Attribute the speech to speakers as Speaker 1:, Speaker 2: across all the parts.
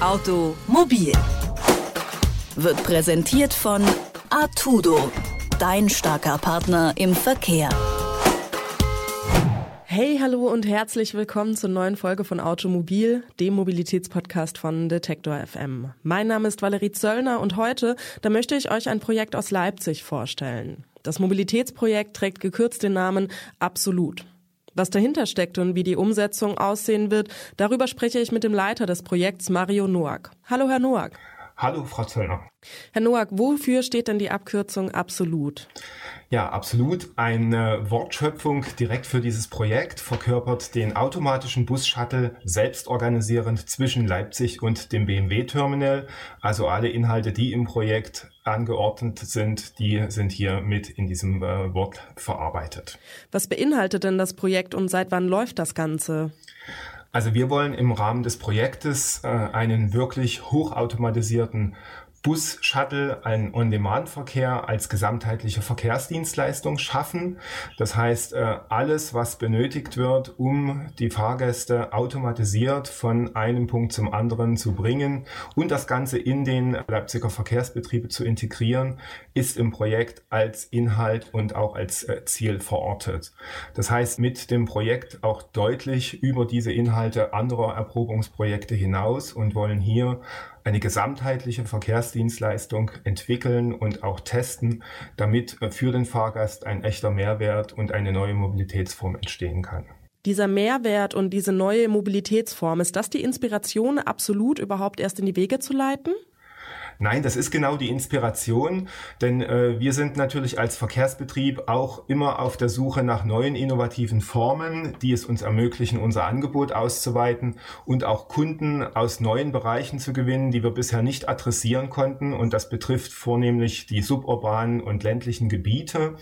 Speaker 1: Automobil wird präsentiert von Artudo, dein starker Partner im Verkehr.
Speaker 2: Hey, hallo und herzlich willkommen zur neuen Folge von Automobil, dem Mobilitätspodcast von Detektor FM. Mein Name ist Valerie Zöllner und heute, da möchte ich euch ein Projekt aus Leipzig vorstellen. Das Mobilitätsprojekt trägt gekürzt den Namen Absolut. Was dahinter steckt und wie die Umsetzung aussehen wird, darüber spreche ich mit dem Leiter des Projekts Mario Noack. Hallo, Herr Noack.
Speaker 3: Hallo, Frau Zöllner.
Speaker 2: Herr Noack, wofür steht denn die Abkürzung Absolut?
Speaker 3: Ja, absolut. Eine Wortschöpfung direkt für dieses Projekt verkörpert den automatischen Bus-Shuttle selbstorganisierend zwischen Leipzig und dem BMW-Terminal. Also alle Inhalte, die im Projekt angeordnet sind, die sind hier mit in diesem äh, Wort verarbeitet.
Speaker 2: Was beinhaltet denn das Projekt und seit wann läuft das Ganze?
Speaker 3: Also wir wollen im Rahmen des Projektes äh, einen wirklich hochautomatisierten Bus, Shuttle, einen On-Demand-Verkehr als gesamtheitliche Verkehrsdienstleistung schaffen. Das heißt, äh, alles, was benötigt wird, um die Fahrgäste automatisiert von einem Punkt zum anderen zu bringen und das Ganze in den Leipziger Verkehrsbetriebe zu integrieren, ist im Projekt als Inhalt und auch als äh, Ziel verortet. Das heißt, mit dem Projekt auch deutlich über diese Inhalte anderer Erprobungsprojekte hinaus und wollen hier eine gesamtheitliche Verkehrsdienstleistung entwickeln und auch testen, damit für den Fahrgast ein echter Mehrwert und eine neue Mobilitätsform entstehen kann.
Speaker 2: Dieser Mehrwert und diese neue Mobilitätsform, ist das die Inspiration, absolut überhaupt erst in die Wege zu leiten?
Speaker 3: Nein, das ist genau die Inspiration, denn äh, wir sind natürlich als Verkehrsbetrieb auch immer auf der Suche nach neuen innovativen Formen, die es uns ermöglichen, unser Angebot auszuweiten und auch Kunden aus neuen Bereichen zu gewinnen, die wir bisher nicht adressieren konnten. Und das betrifft vornehmlich die suburbanen und ländlichen Gebiete,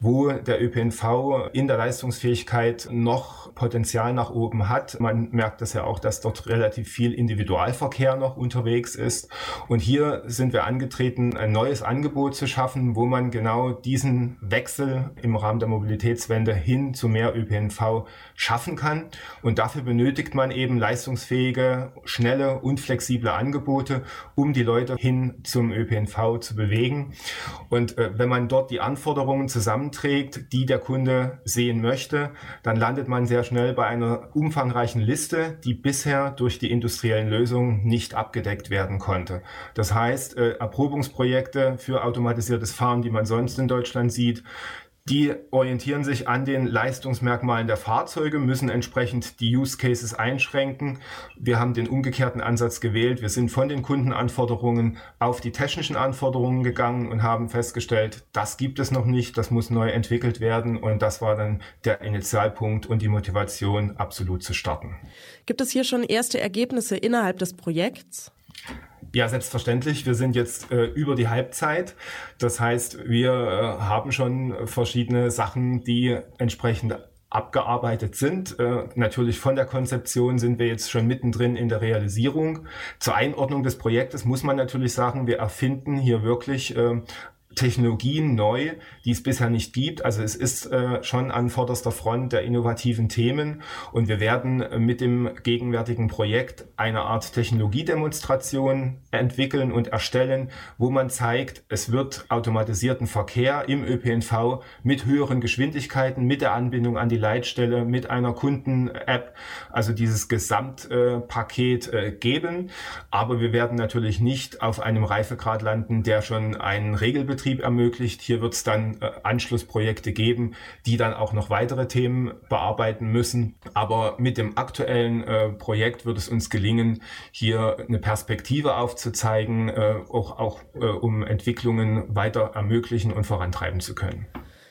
Speaker 3: wo der ÖPNV in der Leistungsfähigkeit noch Potenzial nach oben hat. Man merkt das ja auch, dass dort relativ viel Individualverkehr noch unterwegs ist. Und hier sind wir angetreten, ein neues Angebot zu schaffen, wo man genau diesen Wechsel im Rahmen der Mobilitätswende hin zu mehr ÖPNV schaffen kann. Und dafür benötigt man eben leistungsfähige, schnelle und flexible Angebote, um die Leute hin zum ÖPNV zu bewegen. Und äh, wenn man dort die Anforderungen zusammenträgt, die der Kunde sehen möchte, dann landet man sehr schnell bei einer umfangreichen Liste, die bisher durch die industriellen Lösungen nicht abgedeckt werden konnte. Das heißt, äh, Erprobungsprojekte für automatisiertes Fahren, die man sonst in Deutschland sieht, die orientieren sich an den Leistungsmerkmalen der Fahrzeuge, müssen entsprechend die Use Cases einschränken. Wir haben den umgekehrten Ansatz gewählt. Wir sind von den Kundenanforderungen auf die technischen Anforderungen gegangen und haben festgestellt, das gibt es noch nicht, das muss neu entwickelt werden. Und das war dann der Initialpunkt und die Motivation, absolut zu starten.
Speaker 2: Gibt es hier schon erste Ergebnisse innerhalb des Projekts?
Speaker 3: Ja, selbstverständlich. Wir sind jetzt äh, über die Halbzeit. Das heißt, wir äh, haben schon verschiedene Sachen, die entsprechend abgearbeitet sind. Äh, natürlich von der Konzeption sind wir jetzt schon mittendrin in der Realisierung. Zur Einordnung des Projektes muss man natürlich sagen, wir erfinden hier wirklich äh, Technologien neu, die es bisher nicht gibt. Also es ist äh, schon an vorderster Front der innovativen Themen und wir werden mit dem gegenwärtigen Projekt eine Art Technologiedemonstration entwickeln und erstellen, wo man zeigt, es wird automatisierten Verkehr im ÖPNV mit höheren Geschwindigkeiten, mit der Anbindung an die Leitstelle, mit einer Kunden-App, also dieses Gesamtpaket äh, geben. Aber wir werden natürlich nicht auf einem Reifegrad landen, der schon einen Regelbetrieb Betrieb ermöglicht. Hier wird es dann äh, Anschlussprojekte geben, die dann auch noch weitere Themen bearbeiten müssen. Aber mit dem aktuellen äh, Projekt wird es uns gelingen, hier eine Perspektive aufzuzeigen, äh, auch, auch äh, um Entwicklungen weiter ermöglichen und vorantreiben zu können.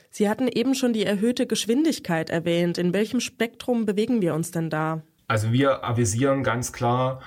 Speaker 2: Sie hatten eben schon die erhöhte Geschwindigkeit erwähnt. In welchem Spektrum bewegen wir uns denn da?
Speaker 3: Also wir avisieren ganz klar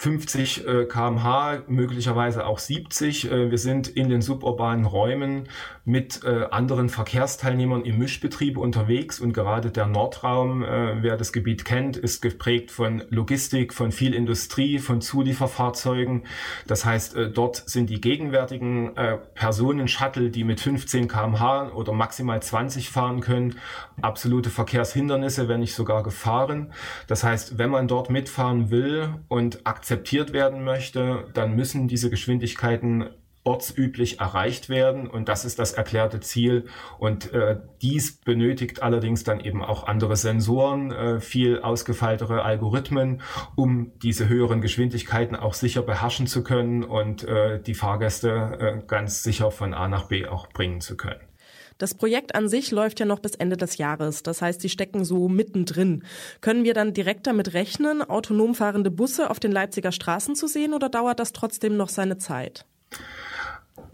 Speaker 3: 50 äh, kmh, möglicherweise auch 70. Äh, wir sind in den suburbanen Räumen mit äh, anderen Verkehrsteilnehmern im Mischbetrieb unterwegs und gerade der Nordraum, äh, wer das Gebiet kennt, ist geprägt von Logistik, von viel Industrie, von Zulieferfahrzeugen. Das heißt, äh, dort sind die gegenwärtigen äh, Personen-Shuttle, die mit 15 kmh oder maximal 20 fahren können, absolute Verkehrshindernisse, wenn nicht sogar Gefahren. Das heißt, wenn man dort mitfahren will und akzeptiert, akzeptiert werden möchte, dann müssen diese Geschwindigkeiten ortsüblich erreicht werden und das ist das erklärte Ziel und äh, dies benötigt allerdings dann eben auch andere Sensoren, äh, viel ausgefeiltere Algorithmen, um diese höheren Geschwindigkeiten auch sicher beherrschen zu können und äh, die Fahrgäste äh, ganz sicher von A nach B auch bringen zu können.
Speaker 2: Das Projekt an sich läuft ja noch bis Ende des Jahres. Das heißt, Sie stecken so mittendrin. Können wir dann direkt damit rechnen, autonom fahrende Busse auf den Leipziger Straßen zu sehen oder dauert das trotzdem noch seine Zeit?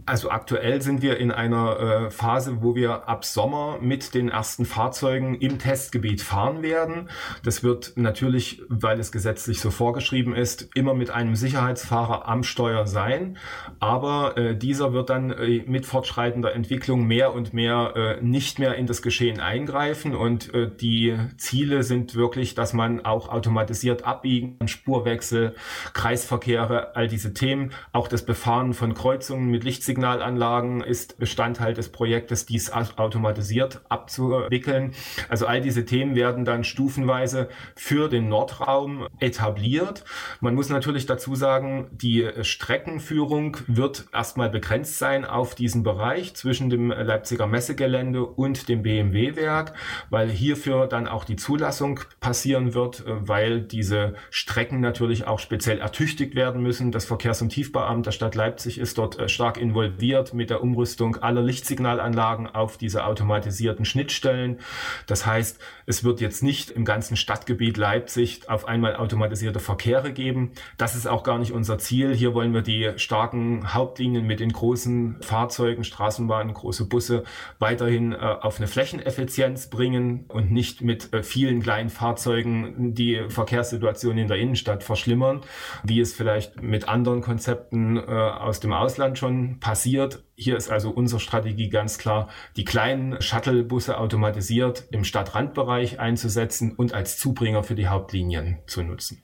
Speaker 3: Also aktuell sind wir in einer äh, Phase, wo wir ab Sommer mit den ersten Fahrzeugen im Testgebiet fahren werden. Das wird natürlich, weil es gesetzlich so vorgeschrieben ist, immer mit einem Sicherheitsfahrer am Steuer sein. Aber äh, dieser wird dann äh, mit fortschreitender Entwicklung mehr und mehr äh, nicht mehr in das Geschehen eingreifen. Und äh, die Ziele sind wirklich, dass man auch automatisiert abbiegen, Spurwechsel, Kreisverkehre, all diese Themen, auch das Befahren von Kreuzungen mit Lichtsignalen Signalanlagen ist Bestandteil des Projektes, dies automatisiert abzuwickeln. Also all diese Themen werden dann stufenweise für den Nordraum etabliert. Man muss natürlich dazu sagen, die Streckenführung wird erstmal begrenzt sein auf diesen Bereich zwischen dem Leipziger Messegelände und dem BMW-Werk, weil hierfür dann auch die Zulassung passieren wird, weil diese Strecken natürlich auch speziell ertüchtigt werden müssen. Das Verkehrs- und Tiefbauamt der Stadt Leipzig ist dort äh, stark involviert involviert mit der Umrüstung aller Lichtsignalanlagen auf diese automatisierten Schnittstellen. Das heißt, es wird jetzt nicht im ganzen Stadtgebiet Leipzig auf einmal automatisierte Verkehre geben. Das ist auch gar nicht unser Ziel. Hier wollen wir die starken Hauptlinien mit den großen Fahrzeugen, Straßenbahnen, große Busse weiterhin äh, auf eine Flächeneffizienz bringen und nicht mit äh, vielen kleinen Fahrzeugen die Verkehrssituation in der Innenstadt verschlimmern, wie es vielleicht mit anderen Konzepten äh, aus dem Ausland schon passiert. Hier ist also unsere Strategie ganz klar, die kleinen Shuttlebusse automatisiert im Stadtrandbereich einzusetzen und als Zubringer für die Hauptlinien zu nutzen.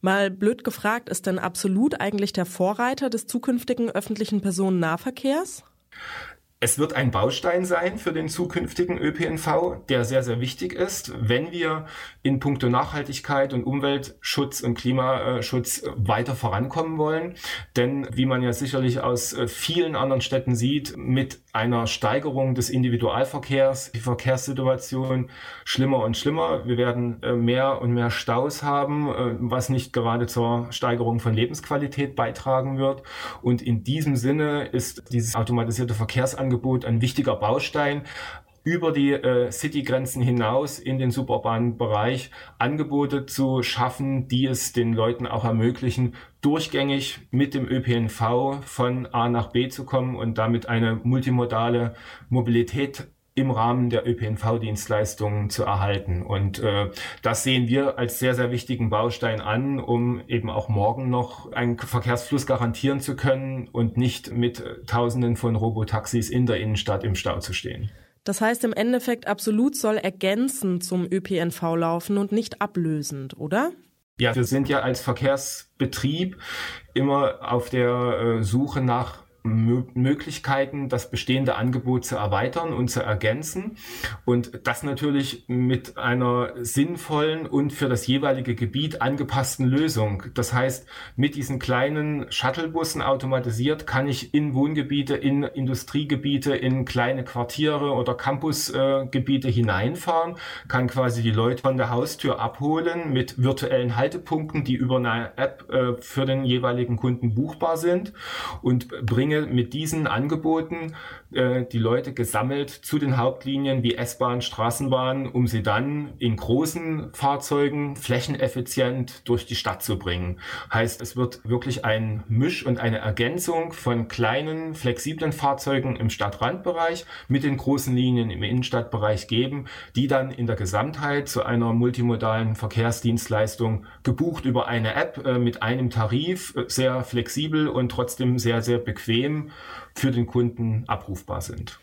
Speaker 2: Mal blöd gefragt, ist denn absolut eigentlich der Vorreiter des zukünftigen öffentlichen Personennahverkehrs?
Speaker 3: Es wird ein Baustein sein für den zukünftigen ÖPNV, der sehr, sehr wichtig ist, wenn wir in puncto Nachhaltigkeit und Umweltschutz und Klimaschutz weiter vorankommen wollen. Denn wie man ja sicherlich aus äh, vielen anderen Städten sieht, mit einer Steigerung des Individualverkehrs, die Verkehrssituation schlimmer und schlimmer. Wir werden äh, mehr und mehr Staus haben, äh, was nicht gerade zur Steigerung von Lebensqualität beitragen wird. Und in diesem Sinne ist dieses automatisierte Verkehrsangebot Angebot ein wichtiger Baustein über die äh, Citygrenzen hinaus in den suburbanen Bereich Angebote zu schaffen, die es den Leuten auch ermöglichen, durchgängig mit dem ÖPNV von A nach B zu kommen und damit eine multimodale Mobilität im Rahmen der ÖPNV-Dienstleistungen zu erhalten. Und äh, das sehen wir als sehr, sehr wichtigen Baustein an, um eben auch morgen noch einen Verkehrsfluss garantieren zu können und nicht mit Tausenden von Robotaxis in der Innenstadt im Stau zu stehen.
Speaker 2: Das heißt im Endeffekt, absolut soll ergänzend zum ÖPNV laufen und nicht ablösend, oder?
Speaker 3: Ja, wir sind ja als Verkehrsbetrieb immer auf der äh, Suche nach Möglichkeiten, das bestehende Angebot zu erweitern und zu ergänzen. Und das natürlich mit einer sinnvollen und für das jeweilige Gebiet angepassten Lösung. Das heißt, mit diesen kleinen Shuttlebussen automatisiert kann ich in Wohngebiete, in Industriegebiete, in kleine Quartiere oder Campusgebiete hineinfahren, kann quasi die Leute von der Haustür abholen mit virtuellen Haltepunkten, die über eine App äh, für den jeweiligen Kunden buchbar sind und bringe bringe mit diesen Angeboten äh, die Leute gesammelt zu den Hauptlinien wie S-Bahn, Straßenbahn, um sie dann in großen Fahrzeugen flächeneffizient durch die Stadt zu bringen. Heißt, es wird wirklich ein Misch und eine Ergänzung von kleinen, flexiblen Fahrzeugen im Stadtrandbereich mit den großen Linien im Innenstadtbereich geben, die dann in der Gesamtheit zu einer multimodalen Verkehrsdienstleistung gebucht über eine App äh, mit einem Tarif, äh, sehr flexibel und trotzdem sehr, sehr bequem bequem für den Kunden abrufbar sind.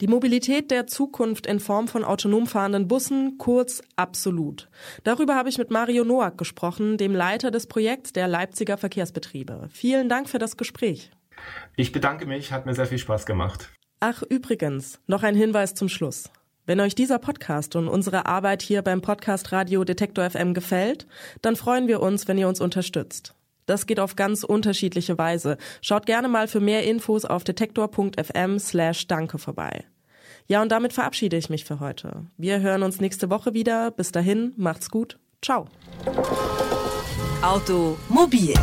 Speaker 2: Die Mobilität der Zukunft in Form von autonom fahrenden Bussen, kurz absolut. Darüber habe ich mit Mario Noack gesprochen, dem Leiter des Projekts der Leipziger Verkehrsbetriebe. Vielen Dank für das Gespräch.
Speaker 3: Ich bedanke mich, hat mir sehr viel Spaß gemacht.
Speaker 2: Ach, übrigens, noch ein Hinweis zum Schluss. Wenn euch dieser Podcast und unsere Arbeit hier beim Podcast Radio Detektor FM gefällt, dann freuen wir uns, wenn ihr uns unterstützt. Das geht auf ganz unterschiedliche Weise. Schaut gerne mal für mehr Infos auf detektor.fm slash danke vorbei. Ja, und damit verabschiede ich mich für heute. Wir hören uns nächste Woche wieder. Bis dahin, macht's gut. Ciao.
Speaker 1: Automobil